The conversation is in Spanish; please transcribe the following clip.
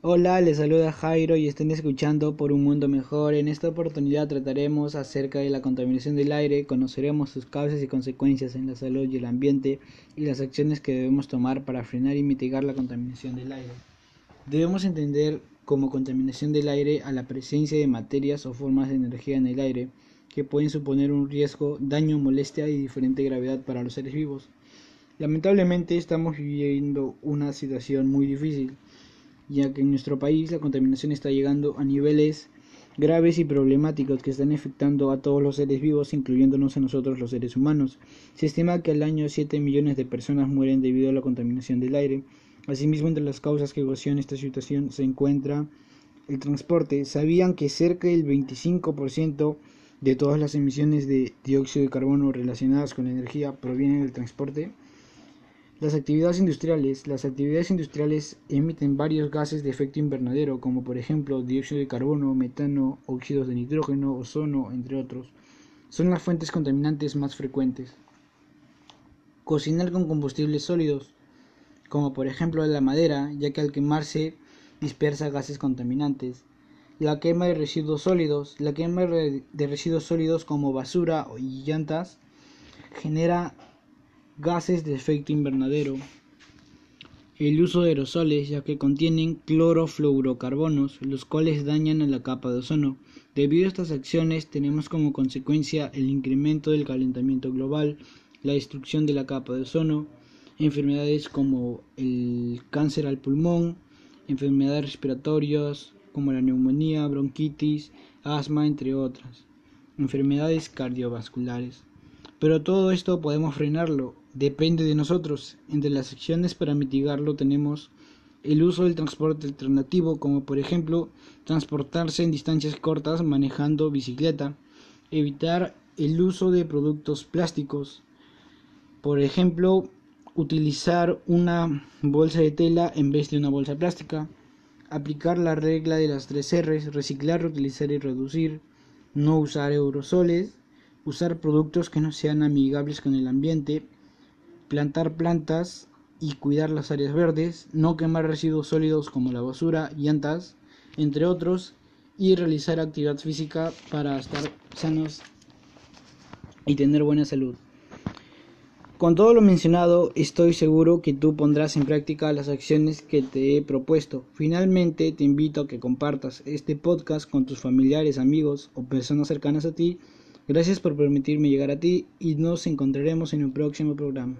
Hola, les saluda Jairo y están escuchando por un mundo mejor. En esta oportunidad trataremos acerca de la contaminación del aire, conoceremos sus causas y consecuencias en la salud y el ambiente y las acciones que debemos tomar para frenar y mitigar la contaminación del aire. Debemos entender como contaminación del aire a la presencia de materias o formas de energía en el aire que pueden suponer un riesgo, daño, molestia y diferente gravedad para los seres vivos. Lamentablemente estamos viviendo una situación muy difícil ya que en nuestro país la contaminación está llegando a niveles graves y problemáticos que están afectando a todos los seres vivos, incluyéndonos a nosotros los seres humanos. Se estima que al año 7 millones de personas mueren debido a la contaminación del aire. Asimismo, entre las causas que ocasionan esta situación se encuentra el transporte. ¿Sabían que cerca del 25% de todas las emisiones de dióxido de carbono relacionadas con la energía provienen del transporte? Las actividades industriales. Las actividades industriales emiten varios gases de efecto invernadero, como por ejemplo dióxido de carbono, metano, óxidos de nitrógeno, ozono, entre otros. Son las fuentes contaminantes más frecuentes. Cocinar con combustibles sólidos, como por ejemplo la madera, ya que al quemarse dispersa gases contaminantes. La quema de residuos sólidos. La quema de residuos sólidos como basura y llantas genera gases de efecto invernadero, el uso de aerosoles ya que contienen clorofluorocarbonos, los cuales dañan a la capa de ozono. Debido a estas acciones tenemos como consecuencia el incremento del calentamiento global, la destrucción de la capa de ozono, enfermedades como el cáncer al pulmón, enfermedades respiratorias como la neumonía, bronquitis, asma, entre otras, enfermedades cardiovasculares. Pero todo esto podemos frenarlo depende de nosotros. Entre las acciones para mitigarlo tenemos el uso del transporte alternativo, como por ejemplo transportarse en distancias cortas manejando bicicleta, evitar el uso de productos plásticos, por ejemplo utilizar una bolsa de tela en vez de una bolsa plástica, aplicar la regla de las tres R's, reciclar, reutilizar y reducir, no usar aerosoles, usar productos que no sean amigables con el ambiente, plantar plantas y cuidar las áreas verdes, no quemar residuos sólidos como la basura, llantas, entre otros, y realizar actividad física para estar sanos y tener buena salud. Con todo lo mencionado, estoy seguro que tú pondrás en práctica las acciones que te he propuesto. Finalmente, te invito a que compartas este podcast con tus familiares, amigos o personas cercanas a ti. Gracias por permitirme llegar a ti y nos encontraremos en un próximo programa.